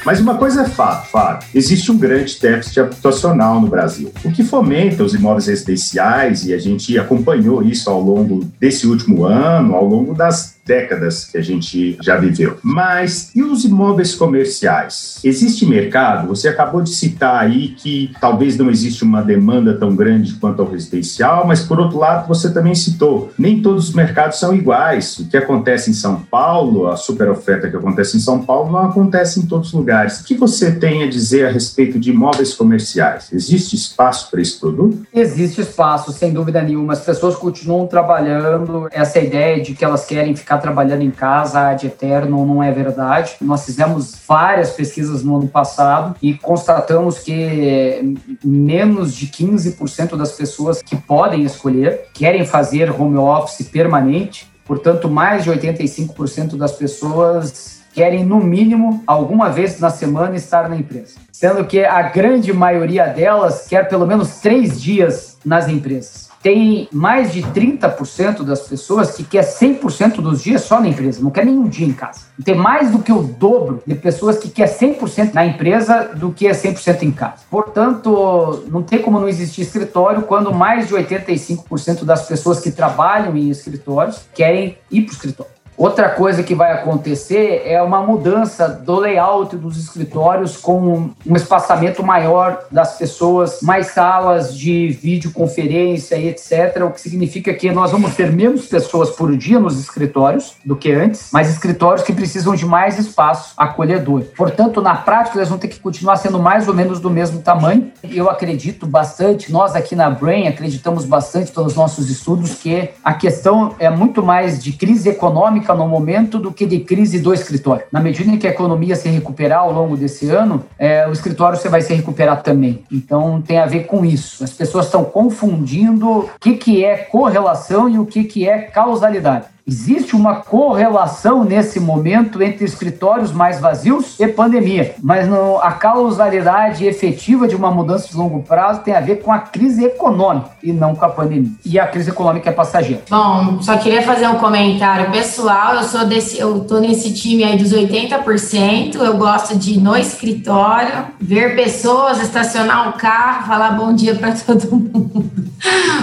Mas uma coisa é fato, Fábio. Existe um grande déficit habitacional no Brasil, o que fomenta os imóveis residenciais, e a gente acompanhou isso ao longo desse último ano, ao longo das décadas que a gente já viveu. Mas e os imóveis comerciais? Existe mercado? Você acabou de citar aí que talvez não existe uma demanda tão grande quanto ao residencial, mas por outro lado você também citou, nem todos os mercados são iguais. O que acontece em São Paulo, a super oferta que acontece em São Paulo não acontece em todos os lugares. O que você tem a dizer a respeito de imóveis comerciais? Existe espaço para esse produto? Existe espaço, sem dúvida nenhuma. As pessoas continuam trabalhando essa ideia de que elas querem ficar ficar trabalhando em casa ad eterno não é verdade. Nós fizemos várias pesquisas no ano passado e constatamos que menos de 15% das pessoas que podem escolher querem fazer home office permanente. Portanto, mais de 85% das pessoas querem, no mínimo, alguma vez na semana estar na empresa. Sendo que a grande maioria delas quer pelo menos três dias nas empresas. Tem mais de 30% das pessoas que quer 100% dos dias só na empresa, não quer nenhum dia em casa. Tem mais do que o dobro de pessoas que quer 100% na empresa do que é 100% em casa. Portanto, não tem como não existir escritório quando mais de 85% das pessoas que trabalham em escritórios querem ir para o escritório. Outra coisa que vai acontecer é uma mudança do layout dos escritórios com um espaçamento maior das pessoas, mais salas de videoconferência e etc. O que significa que nós vamos ter menos pessoas por dia nos escritórios do que antes, mas escritórios que precisam de mais espaço acolhedor. Portanto, na prática, eles vão ter que continuar sendo mais ou menos do mesmo tamanho. Eu acredito bastante, nós aqui na Brain acreditamos bastante pelos nossos estudos que a questão é muito mais de crise econômica econômica no momento do que de crise do escritório. Na medida em que a economia se recuperar ao longo desse ano, é, o escritório você vai se recuperar também. Então tem a ver com isso. As pessoas estão confundindo o que, que é correlação e o que, que é causalidade. Existe uma correlação nesse momento entre escritórios mais vazios e pandemia, mas não, a causalidade efetiva de uma mudança de longo prazo tem a ver com a crise econômica e não com a pandemia. E a crise econômica é passageira. Bom, só queria fazer um comentário pessoal. Eu sou desse, eu tô nesse time aí dos 80%. Eu gosto de ir no escritório, ver pessoas, estacionar um carro, falar bom dia para todo mundo.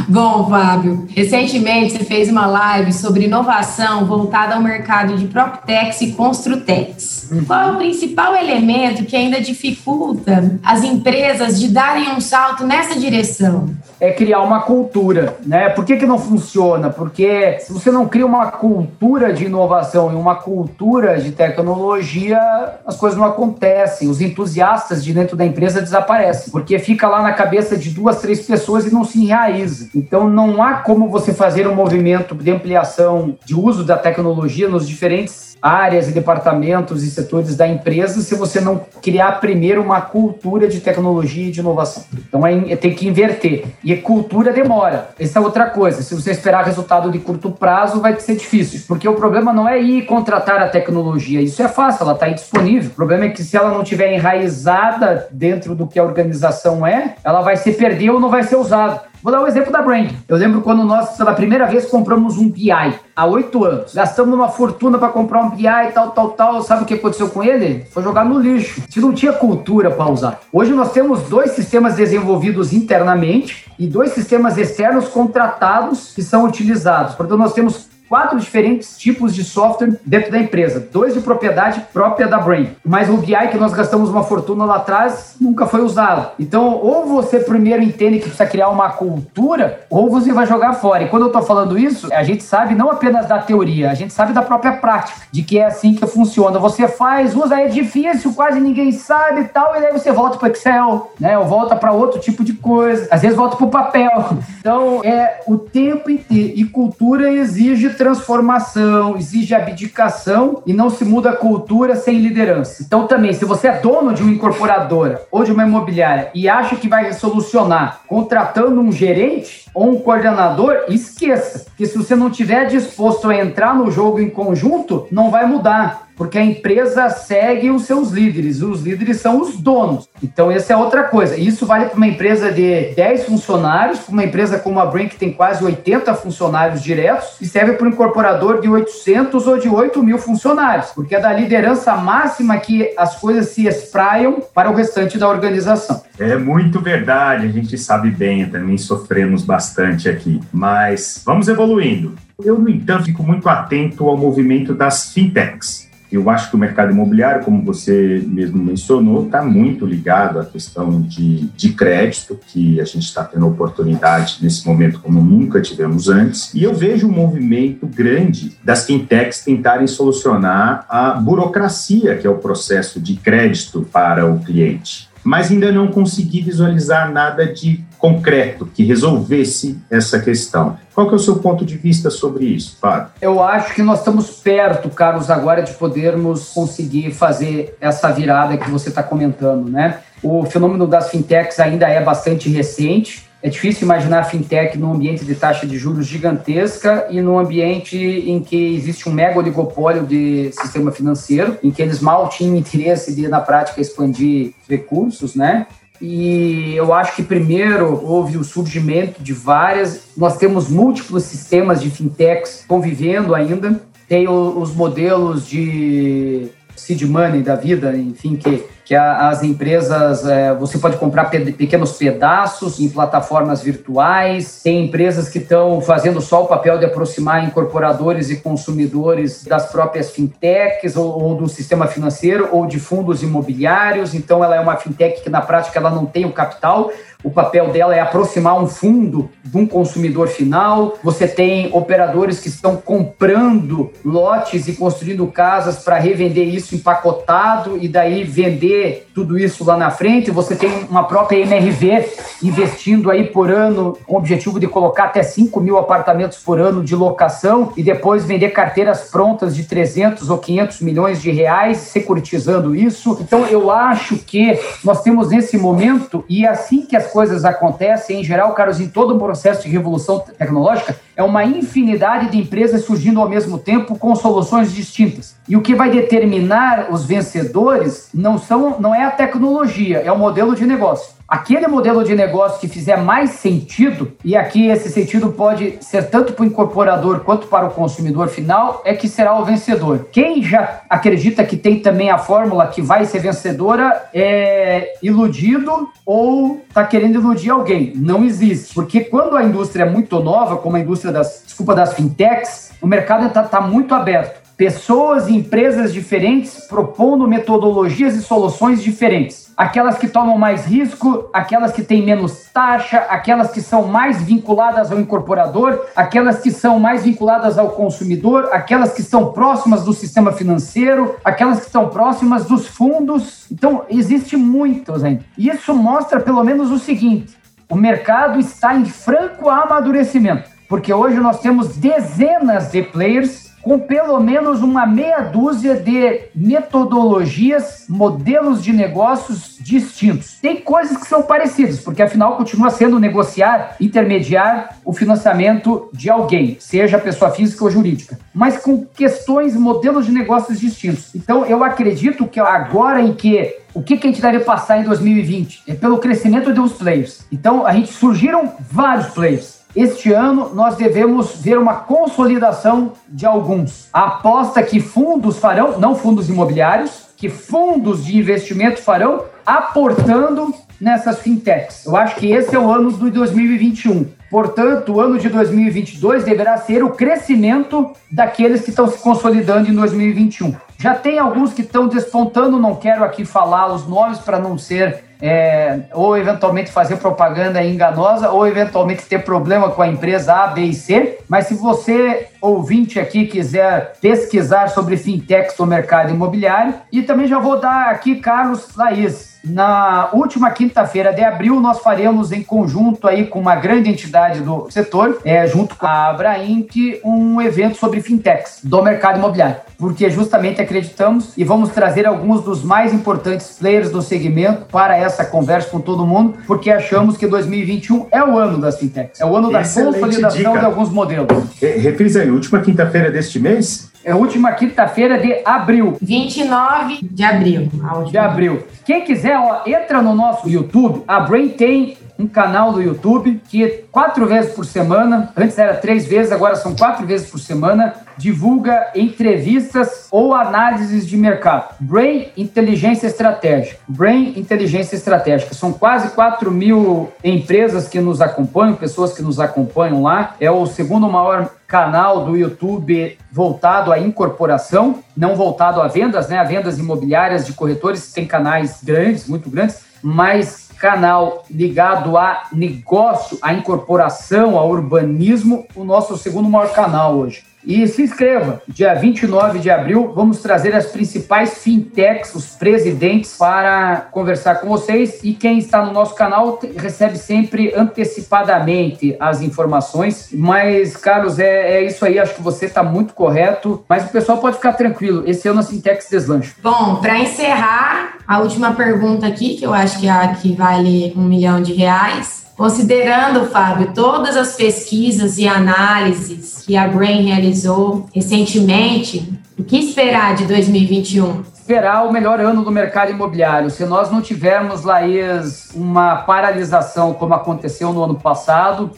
bom, Fábio, recentemente você fez uma live sobre inovação inovação voltada ao mercado de PropTechs e Construtex. Uhum. Qual é o principal elemento que ainda dificulta as empresas de darem um salto nessa direção? É criar uma cultura, né? Por que, que não funciona? Porque se você não cria uma cultura de inovação e uma cultura de tecnologia, as coisas não acontecem. Os entusiastas de dentro da empresa desaparecem, porque fica lá na cabeça de duas, três pessoas e não se enraiza. Então não há como você fazer um movimento de ampliação de uso da tecnologia nos diferentes áreas e departamentos e setores da empresa se você não criar primeiro uma cultura de tecnologia e de inovação. Então é, é tem que inverter. E cultura demora. Essa é outra coisa. Se você esperar resultado de curto prazo, vai ser difícil. Porque o problema não é ir contratar a tecnologia. Isso é fácil, ela está aí disponível. O problema é que se ela não tiver enraizada dentro do que a organização é, ela vai se perder ou não vai ser usada. Vou dar o um exemplo da Brand. Eu lembro quando nós, pela primeira vez, compramos um BI há oito anos. Gastamos uma fortuna para comprar um BI e tal, tal, tal. Sabe o que aconteceu com ele? Foi jogar no lixo. Se não tinha cultura para usar. Hoje nós temos dois sistemas desenvolvidos internamente e dois sistemas externos contratados que são utilizados. Portanto, nós temos quatro diferentes tipos de software dentro da empresa, dois de propriedade própria da Brain. Mas o BI que nós gastamos uma fortuna lá atrás nunca foi usado. Então, ou você primeiro entende que precisa criar uma cultura, ou você vai jogar fora. E quando eu estou falando isso, a gente sabe não apenas da teoria, a gente sabe da própria prática, de que é assim que funciona. Você faz, usa, é difícil, quase ninguém sabe e tal, e aí você volta para Excel, né? Ou volta para outro tipo de coisa. Às vezes volta para o papel. Então, é o tempo inteiro. E cultura exige transformação, exige abdicação e não se muda a cultura sem liderança. Então, também, se você é dono de uma incorporadora ou de uma imobiliária e acha que vai solucionar contratando um gerente ou um coordenador, esqueça. Que se você não tiver disposto a entrar no jogo em conjunto, não vai mudar porque a empresa segue os seus líderes, os líderes são os donos. Então, essa é outra coisa. Isso vale para uma empresa de 10 funcionários, para uma empresa como a Brink, que tem quase 80 funcionários diretos, e serve para um incorporador de 800 ou de 8 mil funcionários, porque é da liderança máxima que as coisas se espraiam para o restante da organização. É muito verdade, a gente sabe bem, também sofremos bastante aqui, mas vamos evoluindo. Eu, no entanto, fico muito atento ao movimento das fintechs. Eu acho que o mercado imobiliário, como você mesmo mencionou, está muito ligado à questão de, de crédito, que a gente está tendo oportunidade nesse momento como nunca tivemos antes. E eu vejo um movimento grande das fintechs tentarem solucionar a burocracia, que é o processo de crédito para o cliente mas ainda não consegui visualizar nada de concreto que resolvesse essa questão. Qual que é o seu ponto de vista sobre isso, Fábio? Eu acho que nós estamos perto, Carlos, agora de podermos conseguir fazer essa virada que você está comentando, né? O fenômeno das fintechs ainda é bastante recente, é difícil imaginar a fintech num ambiente de taxa de juros gigantesca e num ambiente em que existe um mega oligopólio de sistema financeiro, em que eles mal tinham interesse de, na prática, expandir recursos, né? E eu acho que primeiro houve o surgimento de várias, nós temos múltiplos sistemas de fintechs convivendo ainda, tem os modelos de seed money da vida, enfim, que que as empresas, é, você pode comprar pequenos pedaços em plataformas virtuais, tem empresas que estão fazendo só o papel de aproximar incorporadores e consumidores das próprias fintechs ou, ou, do sistema financeiro ou de fundos imobiliários, então ela é uma fintech que na prática ela não tem o capital, o papel dela é aproximar um fundo de um consumidor final. Você tem operadores que estão comprando lotes e construindo casas para revender isso empacotado e daí vender tudo isso lá na frente. Você tem uma própria MRV investindo aí por ano com o objetivo de colocar até 5 mil apartamentos por ano de locação e depois vender carteiras prontas de 300 ou 500 milhões de reais, securitizando isso. Então eu acho que nós temos nesse momento e assim que as coisas acontecem, em geral, Carlos, em todo o processo de revolução tecnológica, é uma infinidade de empresas surgindo ao mesmo tempo com soluções distintas. E o que vai determinar os vencedores não, são, não é a tecnologia, é o modelo de negócio. Aquele modelo de negócio que fizer mais sentido, e aqui esse sentido pode ser tanto para o incorporador quanto para o consumidor final, é que será o vencedor. Quem já acredita que tem também a fórmula que vai ser vencedora é iludido ou está querendo iludir alguém. Não existe. Porque quando a indústria é muito nova, como a indústria das, desculpa, das fintechs, o mercado está tá muito aberto pessoas e empresas diferentes propondo metodologias e soluções diferentes aquelas que tomam mais risco, aquelas que têm menos taxa, aquelas que são mais vinculadas ao incorporador, aquelas que são mais vinculadas ao consumidor, aquelas que estão próximas do sistema financeiro, aquelas que estão próximas dos fundos. Então, existe muitos ainda. Isso mostra pelo menos o seguinte: o mercado está em franco amadurecimento, porque hoje nós temos dezenas de players com pelo menos uma meia dúzia de metodologias, modelos de negócios distintos. Tem coisas que são parecidas, porque afinal continua sendo negociar, intermediar o financiamento de alguém, seja pessoa física ou jurídica, mas com questões, modelos de negócios distintos. Então, eu acredito que agora em que o que, a gente deve passar em 2020 é pelo crescimento dos players. Então, a gente surgiram vários players este ano, nós devemos ver uma consolidação de alguns. A aposta que fundos farão, não fundos imobiliários, que fundos de investimento farão, aportando nessas fintechs. Eu acho que esse é o ano de 2021. Portanto, o ano de 2022 deverá ser o crescimento daqueles que estão se consolidando em 2021. Já tem alguns que estão despontando, não quero aqui falar os nomes para não ser é, ou eventualmente fazer propaganda enganosa, ou eventualmente ter problema com a empresa A, B e C. Mas se você, ouvinte aqui, quiser pesquisar sobre fintechs no mercado imobiliário, e também já vou dar aqui, Carlos Laís, na última quinta-feira de abril, nós faremos em conjunto aí com uma grande entidade do setor, é, junto com a Abrainc, um evento sobre fintechs do mercado imobiliário, porque justamente acreditamos e vamos trazer alguns dos mais importantes players do segmento para essa conversa com todo mundo, porque achamos que 2021 é o ano das fintechs, é o ano Excelente da consolidação dica. de alguns modelos. Refrisa aí, última quinta-feira deste mês? É a última quinta-feira de abril. 29 de abril. De abril. Quem quiser, ó, entra no nosso YouTube. A Brain tem um canal do YouTube que quatro vezes por semana, antes era três vezes, agora são quatro vezes por semana, divulga entrevistas ou análises de mercado. Brain Inteligência Estratégica. Brain Inteligência Estratégica. São quase 4 mil empresas que nos acompanham, pessoas que nos acompanham lá. É o segundo maior canal do YouTube voltado à incorporação, não voltado a vendas, né? A vendas imobiliárias de corretores tem canais grandes, muito grandes, mas canal ligado a negócio, a incorporação, a urbanismo, o nosso segundo maior canal hoje. E se inscreva, dia 29 de abril, vamos trazer as principais fintechs, os presidentes, para conversar com vocês. E quem está no nosso canal recebe sempre antecipadamente as informações. Mas, Carlos, é, é isso aí, acho que você está muito correto. Mas o pessoal pode ficar tranquilo, esse ano a Sintex deslancha. Bom, para encerrar, a última pergunta aqui, que eu acho que é a que vale um milhão de reais. Considerando, Fábio, todas as pesquisas e análises que a Brain realizou recentemente, o que esperar de 2021? esperar o melhor ano do mercado imobiliário. Se nós não tivermos, Laís, uma paralisação como aconteceu no ano passado,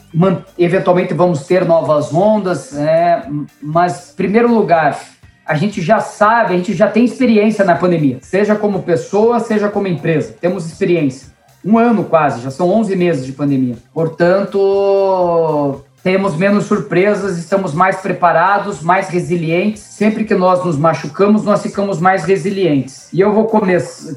eventualmente vamos ter novas ondas, né? mas, em primeiro lugar, a gente já sabe, a gente já tem experiência na pandemia, seja como pessoa, seja como empresa. Temos experiência. Um ano quase, já são 11 meses de pandemia. Portanto, temos menos surpresas, estamos mais preparados, mais resilientes. Sempre que nós nos machucamos, nós ficamos mais resilientes. E eu vou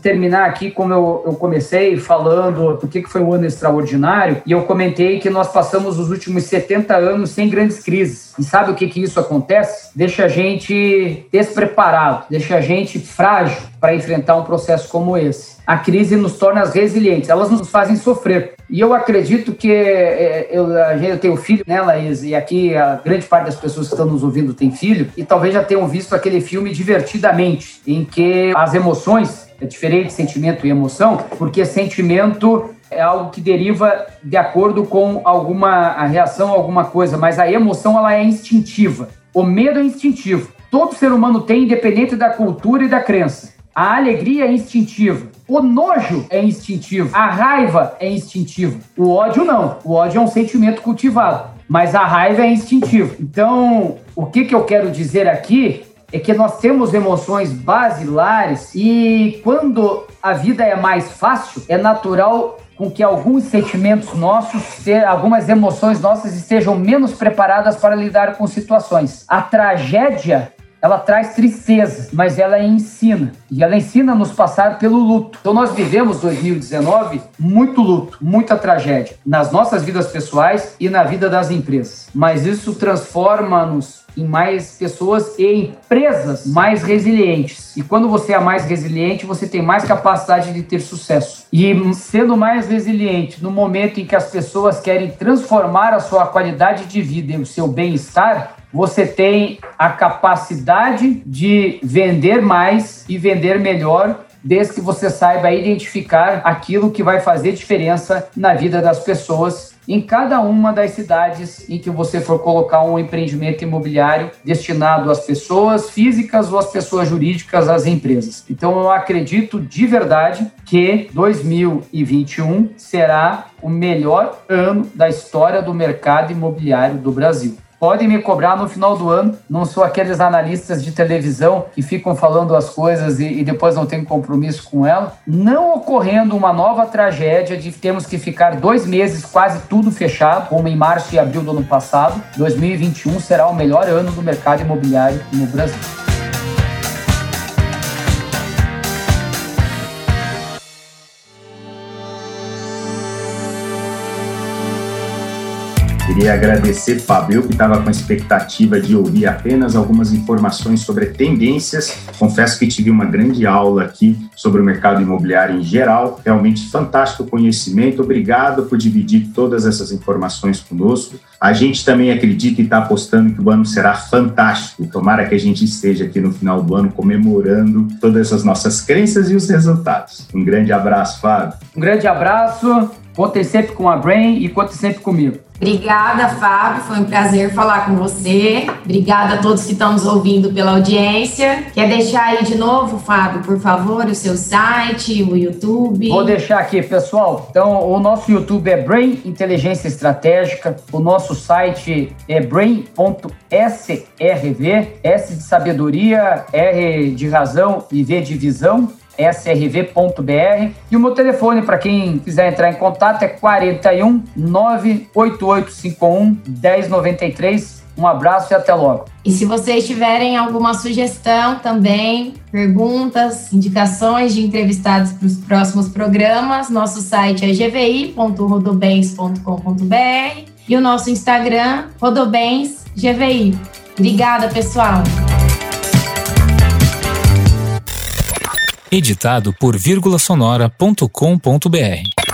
terminar aqui como eu, eu comecei falando do que, que foi um ano extraordinário. E eu comentei que nós passamos os últimos 70 anos sem grandes crises. E sabe o que, que isso acontece? Deixa a gente despreparado, deixa a gente frágil para enfrentar um processo como esse. A crise nos torna resilientes, elas nos fazem sofrer. E eu acredito que é, eu, eu tenho filho, né, Laís? E aqui a grande parte das pessoas que estão nos ouvindo tem filho, e talvez já tenham visto aquele filme Divertidamente, em que as emoções, é diferente sentimento e emoção, porque sentimento é algo que deriva de acordo com alguma reação a alguma coisa, mas a emoção ela é instintiva. O medo é instintivo. Todo ser humano tem, independente da cultura e da crença. A alegria é instintiva. O nojo é instintivo. A raiva é instintiva. O ódio não. O ódio é um sentimento cultivado. Mas a raiva é instintiva. Então, o que, que eu quero dizer aqui é que nós temos emoções basilares e quando a vida é mais fácil, é natural com que alguns sentimentos nossos, algumas emoções nossas estejam menos preparadas para lidar com situações. A tragédia ela traz tristeza, mas ela ensina. E ela ensina a nos passar pelo luto. Então nós vivemos 2019 muito luto, muita tragédia nas nossas vidas pessoais e na vida das empresas. Mas isso transforma-nos em mais pessoas e empresas mais resilientes. E quando você é mais resiliente, você tem mais capacidade de ter sucesso. E sendo mais resiliente no momento em que as pessoas querem transformar a sua qualidade de vida e o seu bem-estar, você tem a capacidade de vender mais e vender melhor desde que você saiba identificar aquilo que vai fazer diferença na vida das pessoas em cada uma das cidades em que você for colocar um empreendimento imobiliário destinado às pessoas físicas ou às pessoas jurídicas, às empresas. Então eu acredito de verdade que 2021 será o melhor ano da história do mercado imobiliário do Brasil podem me cobrar no final do ano. Não sou aqueles analistas de televisão que ficam falando as coisas e, e depois não tem compromisso com ela. Não ocorrendo uma nova tragédia de termos que ficar dois meses quase tudo fechado, como em março e abril do ano passado, 2021 será o melhor ano do mercado imobiliário no Brasil. Queria agradecer Fábio, que estava com a expectativa de ouvir apenas algumas informações sobre tendências. Confesso que tive uma grande aula aqui sobre o mercado imobiliário em geral. Realmente fantástico conhecimento. Obrigado por dividir todas essas informações conosco. A gente também acredita e está apostando que o ano será fantástico. Tomara que a gente esteja aqui no final do ano comemorando todas as nossas crenças e os resultados. Um grande abraço, Fábio. Um grande abraço. Contem sempre com a Brain e contem sempre comigo. Obrigada, Fábio. Foi um prazer falar com você. Obrigada a todos que estão nos ouvindo pela audiência. Quer deixar aí de novo, Fábio, por favor, o seu site, o YouTube? Vou deixar aqui, pessoal. Então, o nosso YouTube é Brain Inteligência Estratégica. O nosso site é brain.srv, S de sabedoria, R de razão e V de visão srv.br. E o meu telefone, para quem quiser entrar em contato, é 41 98851 1093. Um abraço e até logo. E se vocês tiverem alguma sugestão também, perguntas, indicações de entrevistados para os próximos programas, nosso site é gvi.rodobens.com.br e o nosso Instagram, rodobensgvi. Obrigada, pessoal! Editado por vírgulasonora.com.br